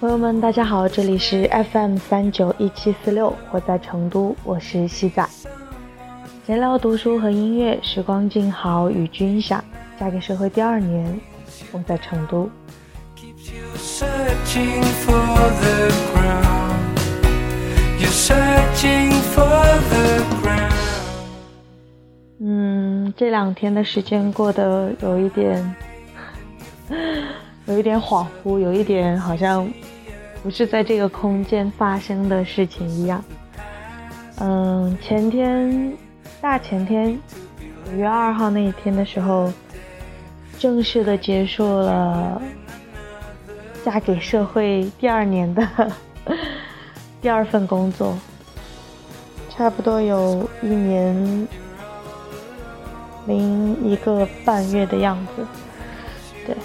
朋友们，大家好，这里是 FM 三九一七四六，我在成都，我是西仔。闲聊读书和音乐，时光静好与君享。嫁给社会第二年，我在成都。嗯，这两天的时间过得有一点，有一点恍惚，有一点好像。不是在这个空间发生的事情一样。嗯，前天，大前天，五月二号那一天的时候，正式的结束了嫁给社会第二年的 第二份工作，差不多有一年零一个半月的样子。对，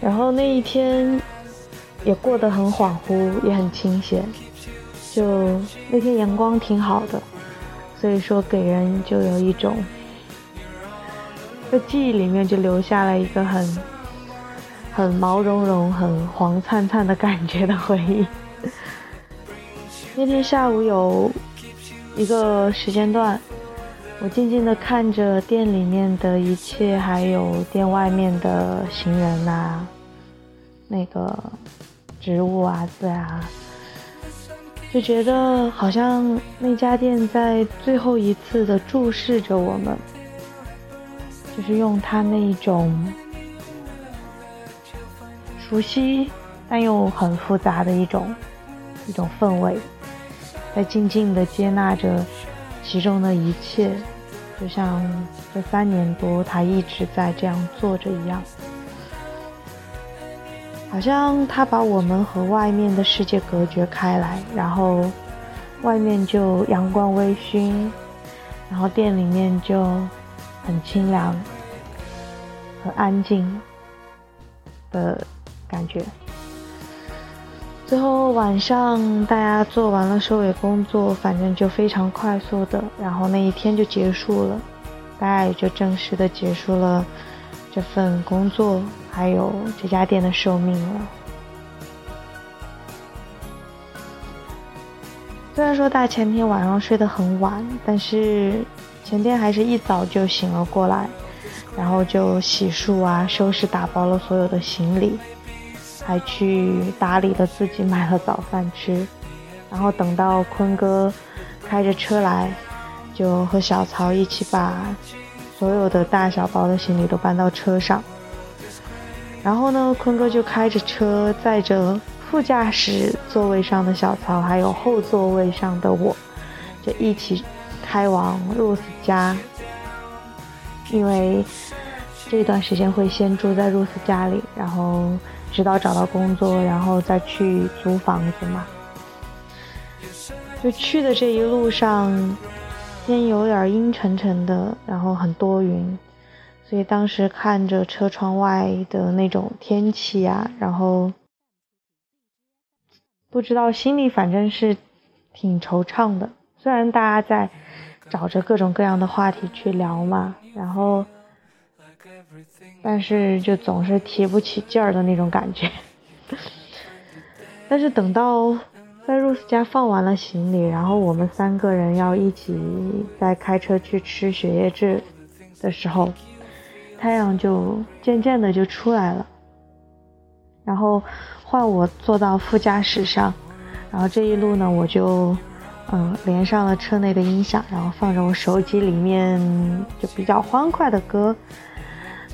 然后那一天。也过得很恍惚，也很清闲。就那天阳光挺好的，所以说给人就有一种在记忆里面就留下了一个很很毛茸茸、很黄灿灿的感觉的回忆。那天下午有一个时间段，我静静的看着店里面的一切，还有店外面的行人呐，那个。植物啊，自然啊，就觉得好像那家店在最后一次的注视着我们，就是用它那一种熟悉但又很复杂的一种一种氛围，在静静的接纳着其中的一切，就像这三年多他一直在这样做着一样。好像他把我们和外面的世界隔绝开来，然后外面就阳光微醺，然后店里面就很清凉、很安静的感觉。最后晚上大家做完了收尾工作，反正就非常快速的，然后那一天就结束了，大家也就正式的结束了这份工作。还有这家店的寿命了。虽然说大前天晚上睡得很晚，但是前天还是一早就醒了过来，然后就洗漱啊、收拾、打包了所有的行李，还去打理了自己，买了早饭吃，然后等到坤哥开着车来，就和小曹一起把所有的大小包的行李都搬到车上。然后呢，坤哥就开着车载着副驾驶座位上的小曹，还有后座位上的我，就一起开往 Rose 家。因为这段时间会先住在 Rose 家里，然后直到找到工作，然后再去租房子嘛。就去的这一路上，天有点阴沉沉的，然后很多云。所以当时看着车窗外的那种天气啊，然后不知道心里反正是挺惆怅的。虽然大家在找着各种各样的话题去聊嘛，然后但是就总是提不起劲儿的那种感觉。但是等到在 Rose 家放完了行李，然后我们三个人要一起再开车去吃雪夜志的时候。太阳就渐渐的就出来了，然后换我坐到副驾驶上，然后这一路呢，我就嗯连上了车内的音响，然后放着我手机里面就比较欢快的歌，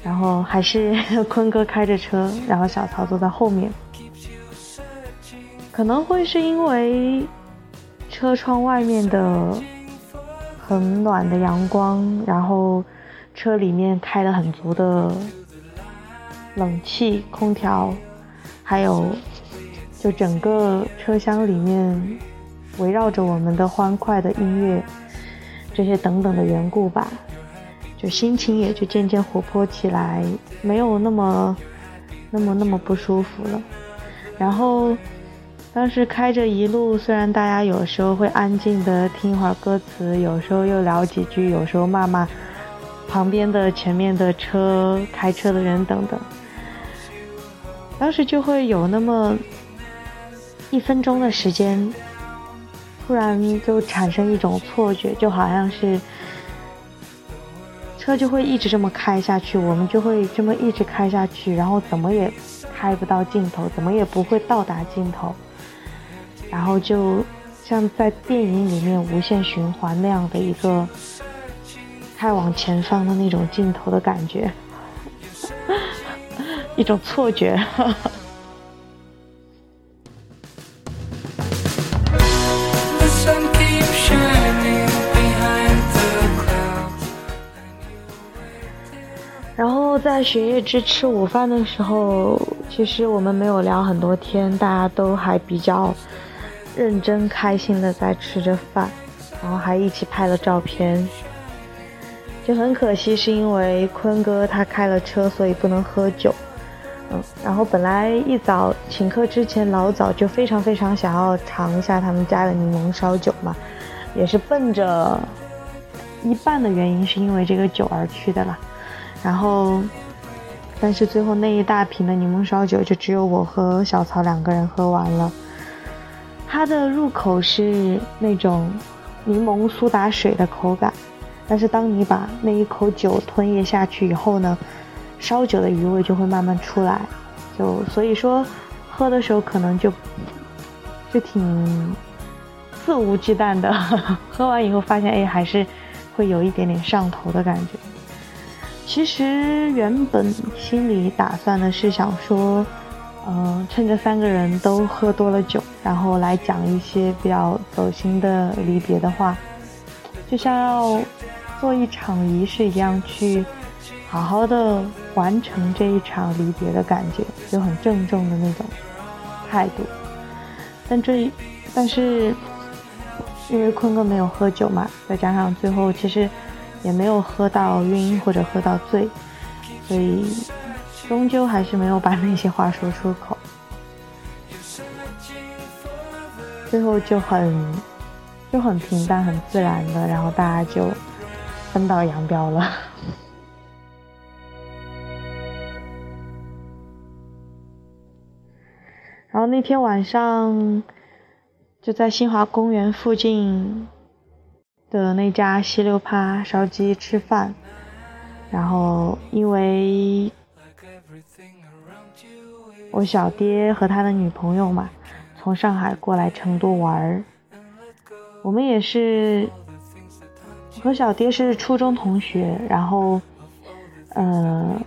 然后还是 坤哥开着车，然后小曹坐在后面，可能会是因为车窗外面的很暖的阳光，然后。车里面开了很足的冷气、空调，还有就整个车厢里面围绕着我们的欢快的音乐，这些等等的缘故吧，就心情也就渐渐活泼起来，没有那么那么那么不舒服了。然后当时开着一路，虽然大家有时候会安静的听一会儿歌词，有时候又聊几句，有时候骂骂旁边的、前面的车、开车的人等等。当时就会有那么一分钟的时间，突然就产生一种错觉，就好像是车就会一直这么开下去，我们就会这么一直开下去，然后怎么也开不到尽头，怎么也不会到达尽头，然后就像在电影里面无限循环那样的一个开往前方的那种镜头的感觉。一种错觉。然后在雪夜之吃午饭的时候，其实我们没有聊很多天，大家都还比较认真开心的在吃着饭，然后还一起拍了照片。就很可惜，是因为坤哥他开了车，所以不能喝酒。嗯，然后本来一早请客之前，老早就非常非常想要尝一下他们家的柠檬烧酒嘛，也是奔着一半的原因是因为这个酒而去的啦。然后，但是最后那一大瓶的柠檬烧酒就只有我和小曹两个人喝完了。它的入口是那种柠檬苏打水的口感，但是当你把那一口酒吞咽下去以后呢？烧酒的余味就会慢慢出来，就所以说，喝的时候可能就就挺肆无忌惮的，喝完以后发现哎还是会有一点点上头的感觉。其实原本心里打算的是想说，嗯，趁着三个人都喝多了酒，然后来讲一些比较走心的离别的话，就像要做一场仪式一样去。好好的完成这一场离别的感觉，就很郑重的那种态度。但这，但是因为坤哥没有喝酒嘛，再加上最后其实也没有喝到晕或者喝到醉，所以终究还是没有把那些话说出口。最后就很就很平淡、很自然的，然后大家就分道扬镳了。然后那天晚上，就在新华公园附近的那家西六趴烧鸡吃饭。然后因为我小爹和他的女朋友嘛，从上海过来成都玩儿。我们也是和小爹是初中同学，然后，呃。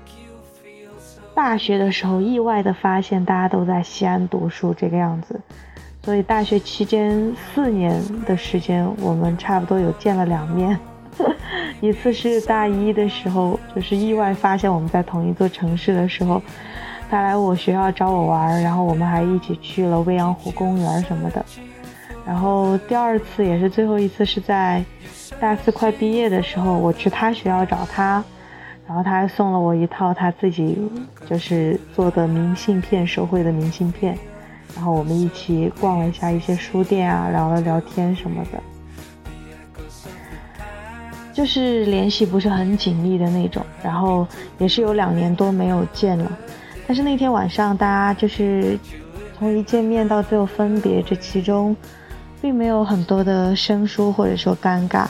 大学的时候，意外的发现大家都在西安读书这个样子，所以大学期间四年的时间，我们差不多有见了两面。一次是大一的时候，就是意外发现我们在同一座城市的时候，他来我学校找我玩，然后我们还一起去了未央湖公园什么的。然后第二次也是最后一次，是在大四快毕业的时候，我去他学校找他。然后他还送了我一套他自己就是做的明信片，手绘的明信片。然后我们一起逛了一下一些书店啊，聊了聊天什么的，就是联系不是很紧密的那种。然后也是有两年多没有见了，但是那天晚上大家就是从一见面到最后分别，这其中并没有很多的生疏或者说尴尬。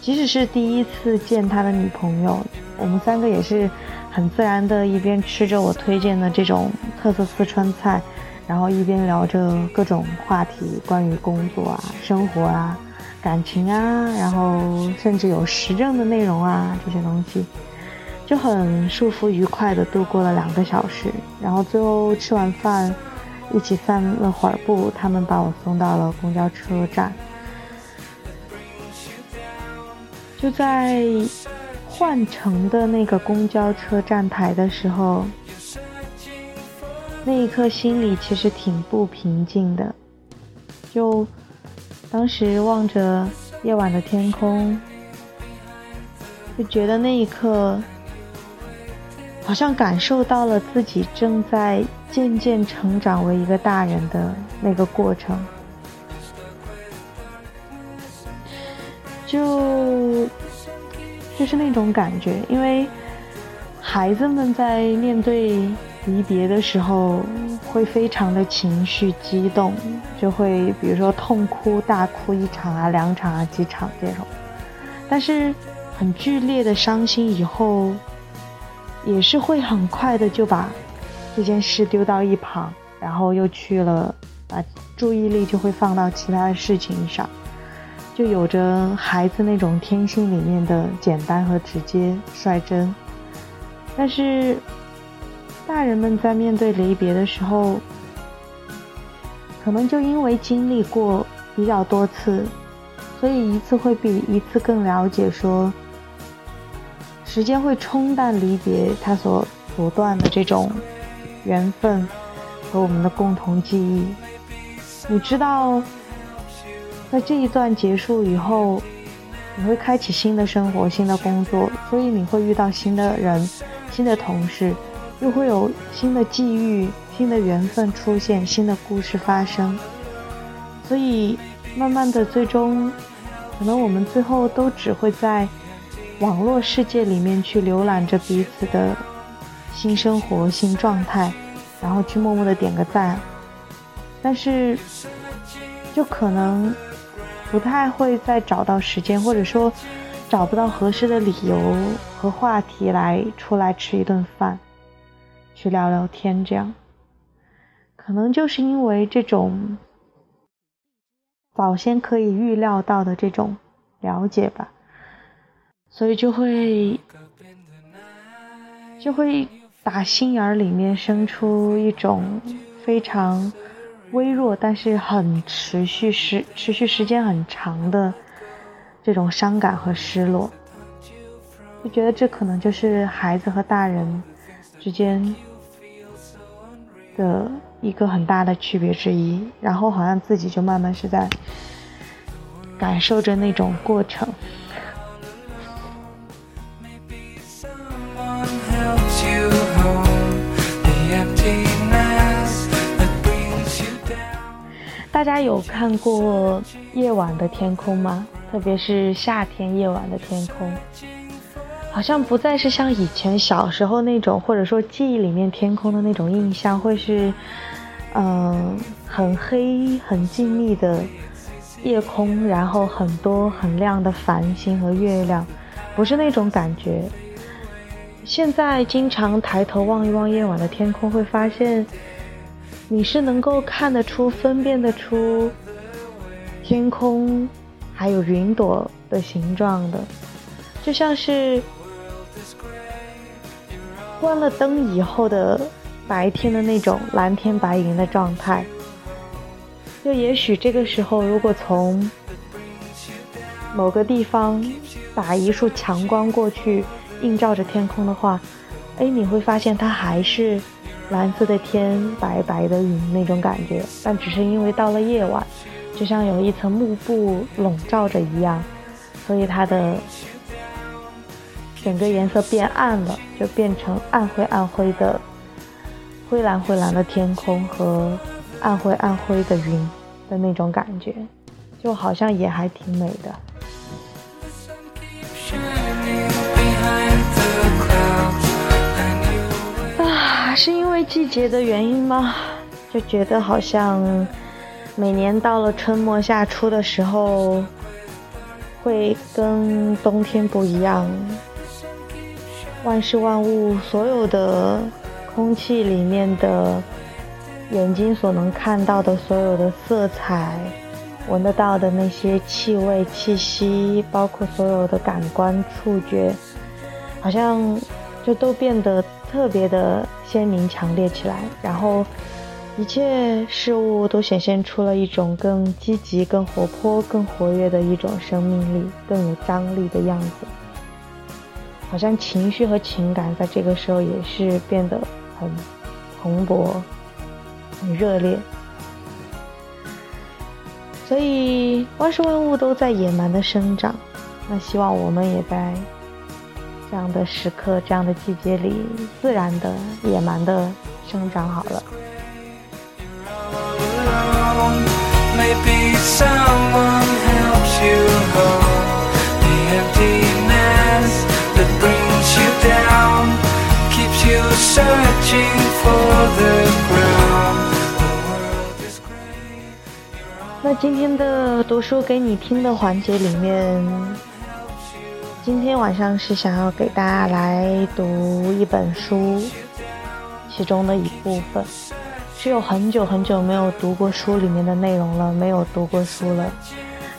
即使是第一次见他的女朋友。我们三个也是很自然的，一边吃着我推荐的这种特色四川菜，然后一边聊着各种话题，关于工作啊、生活啊、感情啊，然后甚至有时政的内容啊这些东西，就很舒服愉快的度过了两个小时。然后最后吃完饭，一起散了会儿步，他们把我送到了公交车站，就在。换乘的那个公交车站台的时候，那一刻心里其实挺不平静的，就当时望着夜晚的天空，就觉得那一刻，好像感受到了自己正在渐渐成长为一个大人的那个过程，就就是那种感觉，因为孩子们在面对。离别的时候会非常的情绪激动，就会比如说痛哭大哭一场啊、两场啊、几场这种。但是很剧烈的伤心以后，也是会很快的就把这件事丢到一旁，然后又去了，把注意力就会放到其他的事情上，就有着孩子那种天性里面的简单和直接、率真。但是。大人们在面对离别的时候，可能就因为经历过比较多次，所以一次会比一次更了解。说，时间会冲淡离别它所阻断的这种缘分和我们的共同记忆。你知道，在这一段结束以后，你会开启新的生活、新的工作，所以你会遇到新的人、新的同事。又会有新的际遇、新的缘分出现，新的故事发生。所以，慢慢的，最终，可能我们最后都只会在网络世界里面去浏览着彼此的新生活、新状态，然后去默默的点个赞。但是，就可能不太会再找到时间，或者说找不到合适的理由和话题来出来吃一顿饭。去聊聊天，这样，可能就是因为这种早先可以预料到的这种了解吧，所以就会就会打心眼儿里面生出一种非常微弱，但是很持续时持续时间很长的这种伤感和失落，就觉得这可能就是孩子和大人之间。的一个很大的区别之一，然后好像自己就慢慢是在感受着那种过程。大家有看过夜晚的天空吗？特别是夏天夜晚的天空。好像不再是像以前小时候那种，或者说记忆里面天空的那种印象，会是，嗯，很黑、很静谧的夜空，然后很多很亮的繁星和月亮，不是那种感觉。现在经常抬头望一望夜晚的天空，会发现你是能够看得出、分辨得出天空还有云朵的形状的，就像是。关了灯以后的白天的那种蓝天白云的状态，就也许这个时候，如果从某个地方打一束强光过去，映照着天空的话，哎，你会发现它还是蓝色的天，白白的云那种感觉，但只是因为到了夜晚，就像有一层幕布笼罩着一样，所以它的。整个颜色变暗了，就变成暗灰暗灰的灰蓝灰蓝的天空和暗灰暗灰的云的那种感觉，就好像也还挺美的。季节的原因吗？就觉得好像每年到了春末夏初的时候，会跟冬天不一样。万事万物，所有的空气里面的，眼睛所能看到的所有的色彩，闻得到的那些气味、气息，包括所有的感官触觉，好像就都变得特别的鲜明、强烈起来。然后，一切事物都显现出了一种更积极、更活泼、更活跃的一种生命力，更有张力的样子。好像情绪和情感在这个时候也是变得很蓬勃、很热烈。所以万事万物都在野蛮的生长，那希望我们也在这样的时刻、这样的季节里，自然的、野蛮的生长好了。那今天的读书给你听的环节里面，今天晚上是想要给大家来读一本书，其中的一部分，是有很久很久没有读过书里面的内容了，没有读过书了。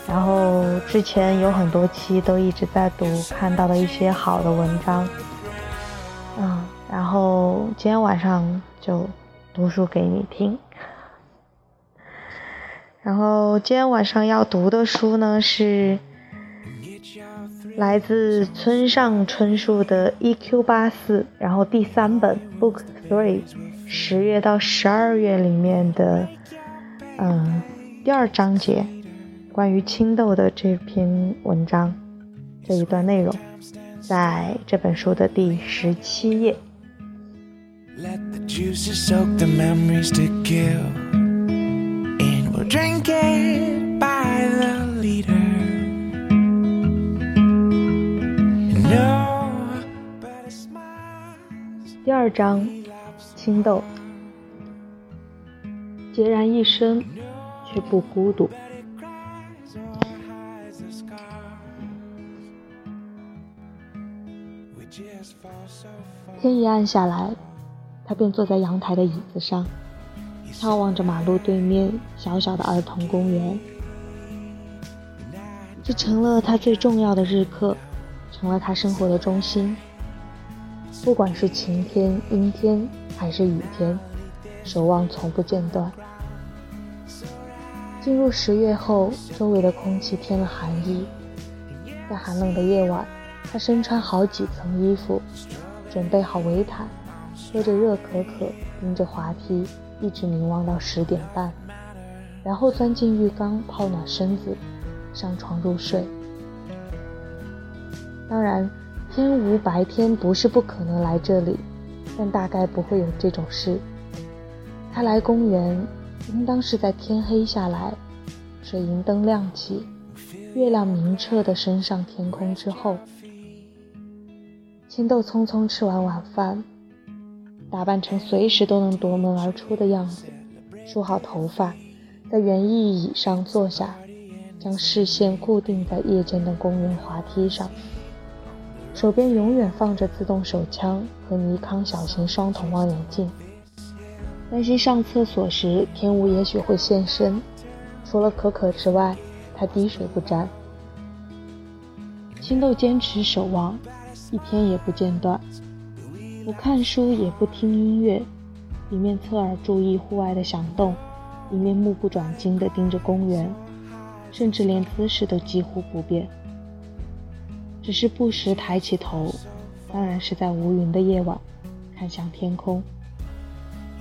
然后之前有很多期都一直在读，看到的一些好的文章，嗯，然后今天晚上就读书给你听。然后今天晚上要读的书呢，是来自村上春树的《E.Q. 八四》，然后第三本 Book Three，十月到十二月里面的，嗯，第二章节，关于青豆的这篇文章，这一段内容，在这本书的第十七页。第二章，青豆，孑然一身却不孤独。天一暗下来，他便坐在阳台的椅子上。眺望着马路对面小小的儿童公园，这成了他最重要的日课，成了他生活的中心。不管是晴天、阴天还是雨天，守望从不间断。进入十月后，周围的空气添了寒意，在寒冷的夜晚，他身穿好几层衣服，准备好围毯，喝着热可可，盯着滑梯。一直凝望到十点半，然后钻进浴缸泡暖身子，上床入睡。当然，天无白天不是不可能来这里，但大概不会有这种事。他来公园，应当是在天黑下来，水银灯亮起，月亮明澈的升上天空之后。青豆匆匆吃完晚饭。打扮成随时都能夺门而出的样子，梳好头发，在园艺椅上坐下，将视线固定在夜间的公园滑梯上，手边永远放着自动手枪和尼康小型双筒望远镜，担心上厕所时天武也许会现身。除了可可之外，他滴水不沾。青豆坚持守望，一天也不间断。不看书也不听音乐，一面侧耳注意户外的响动，一面目不转睛地盯着公园，甚至连姿势都几乎不变，只是不时抬起头，当然是在无云的夜晚，看向天空，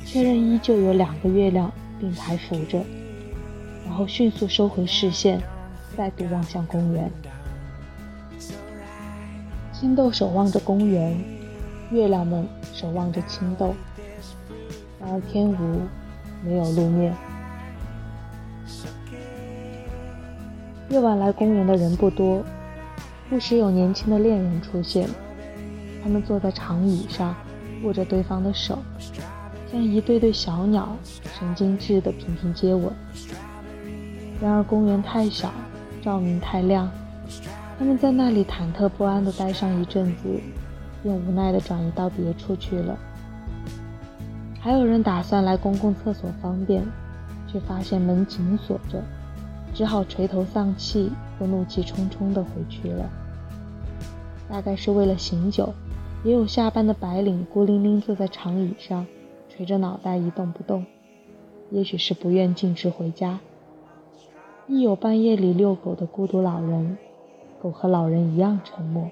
确认依旧有两个月亮并排扶着，然后迅速收回视线，再度望向公园。青豆守望着公园。月亮们守望着青豆，然而天无没有露面。夜晚来公园的人不多，不时有年轻的恋人出现。他们坐在长椅上，握着对方的手，像一对对小鸟，神经质的频频接吻。然而公园太小，照明太亮，他们在那里忐忑不安地待上一阵子。便无奈地转移到别处去了。还有人打算来公共厕所方便，却发现门紧锁着，只好垂头丧气或怒气冲冲地回去了。大概是为了醒酒，也有下班的白领孤零零坐在长椅上，垂着脑袋一动不动。也许是不愿径直回家。亦有半夜里遛狗的孤独老人，狗和老人一样沉默，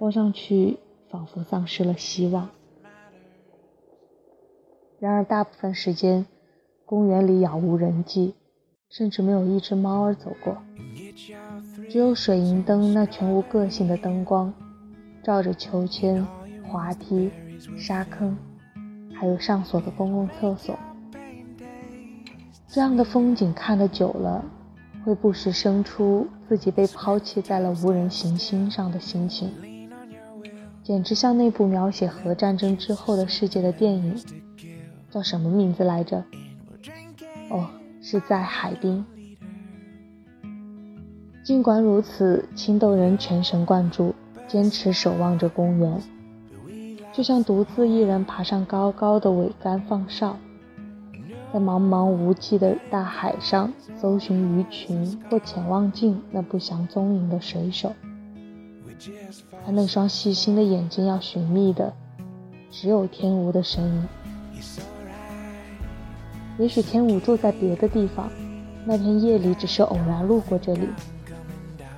望上去。仿佛丧失了希望。然而，大部分时间，公园里杳无人迹，甚至没有一只猫儿走过，只有水银灯那全无个性的灯光，照着秋千、滑梯、沙坑，还有上锁的公共厕所。这样的风景看得久了，会不时生出自己被抛弃在了无人行星上的心情，简直像那部描写核战争之后的世界的电影，叫什么名字来着？哦。是在海滨。尽管如此，青豆仍全神贯注，坚持守望着公园，就像独自一人爬上高高的桅杆放哨，在茫茫无际的大海上搜寻鱼群或潜望镜那不详踪影的水手。他那双细心的眼睛要寻觅的，只有天无的身影。也许天武住在别的地方，那天夜里只是偶然路过这里。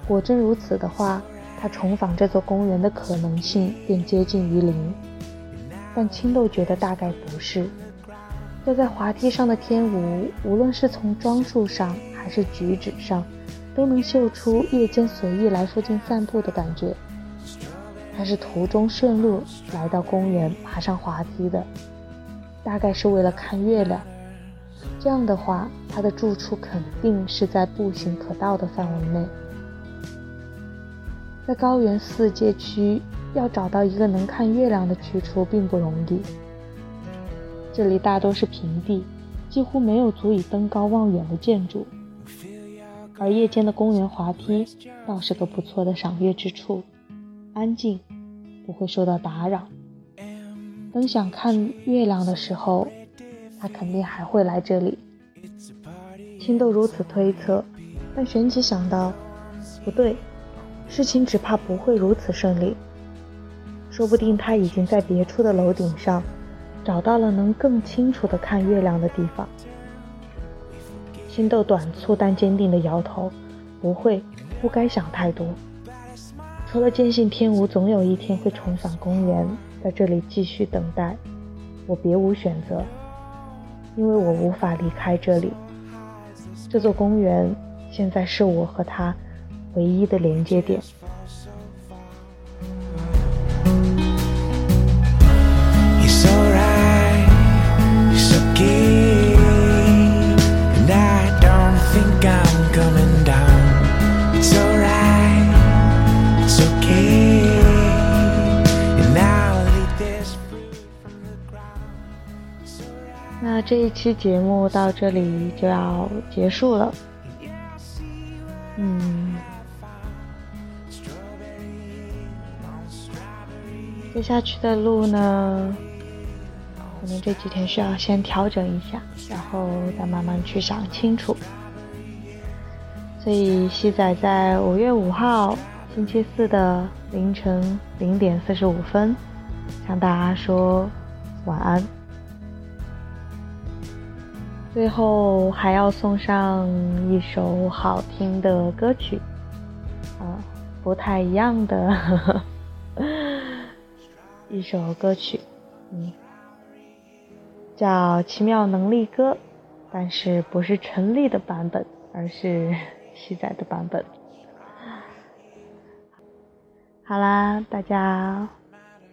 果真如此的话，重访这座公园的可能性便接近于零。但青豆觉得大概不是。坐在滑梯上的天武，无论是从装束上还是举止上，都能嗅出夜间随意来附近散步的感觉。他是途中顺路来到公园，爬上滑梯的，大概是为了看月亮。这样的话，他的住处肯定是在步行可到的范围内。在高原四街区，要找到一个能看月亮的去处并不容易。这里大多是平地，几乎没有足以登高望远的建筑。而夜间的公园滑梯倒是个不错的赏月之处，安静，不会受到打扰。等想看月亮的时候。他肯定还会来这里。青豆如此推测，但旋即想到，不对，事情只怕不会如此顺利。说不定他已经在别处的楼顶上，找到了能更清楚的看月亮的地方。青豆短促但坚定地摇头，不会，不该想太多。除了坚信天无总有一天会重返公园，在这里继续等待，我别无选择。因为我无法离开这里，这座公园现在是我和他唯一的连接点。那这一期节目到这里就要结束了。嗯，接下去的路呢，可能这几天需要先调整一下，然后再慢慢去想清楚。所以西仔在五月五号星期四的凌晨零点四十五分，向大家说晚安。最后还要送上一首好听的歌曲，啊，不太一样的一首歌曲，嗯，叫《奇妙能力歌》，但是不是陈粒的版本，而是西仔的版本。好啦，大家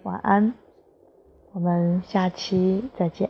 晚安，我们下期再见。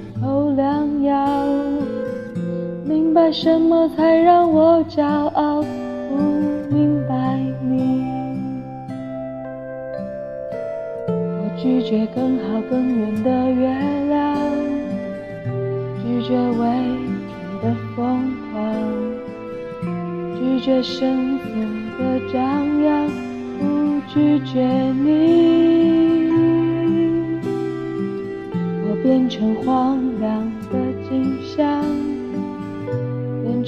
苦口良药。明白什么才让我骄傲，不明白你。我拒绝更好更远的月亮，拒绝未知的疯狂，拒绝声色的张扬，不拒绝你。我变成荒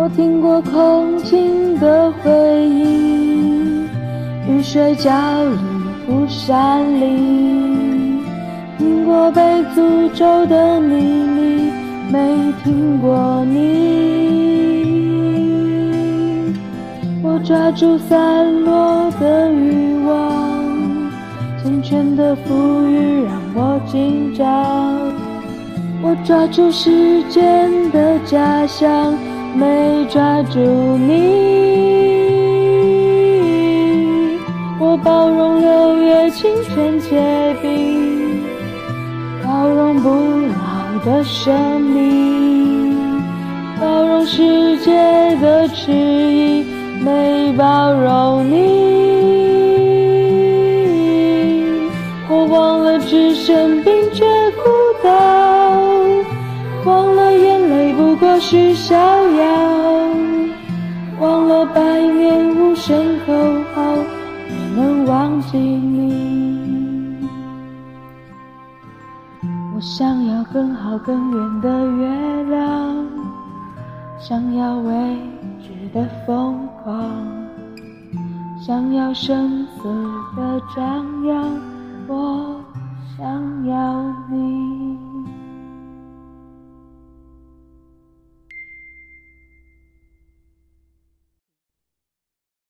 我听过空境的回音，雨水浇绿孤山林，听过被诅咒的秘密，没听过你。我抓住散落的欲望，缱绻的馥郁让我紧张。我抓住时间的假象。没抓住你，我包容六月清泉结冰，包容不老的生命，包容世界的迟疑，没包容你。我忘了置身冰绝孤是逍遥，忘了百年无声口号，没能忘记你。我想要更好更远的月亮，想要未知的疯狂，想要声色的张扬，我想要你。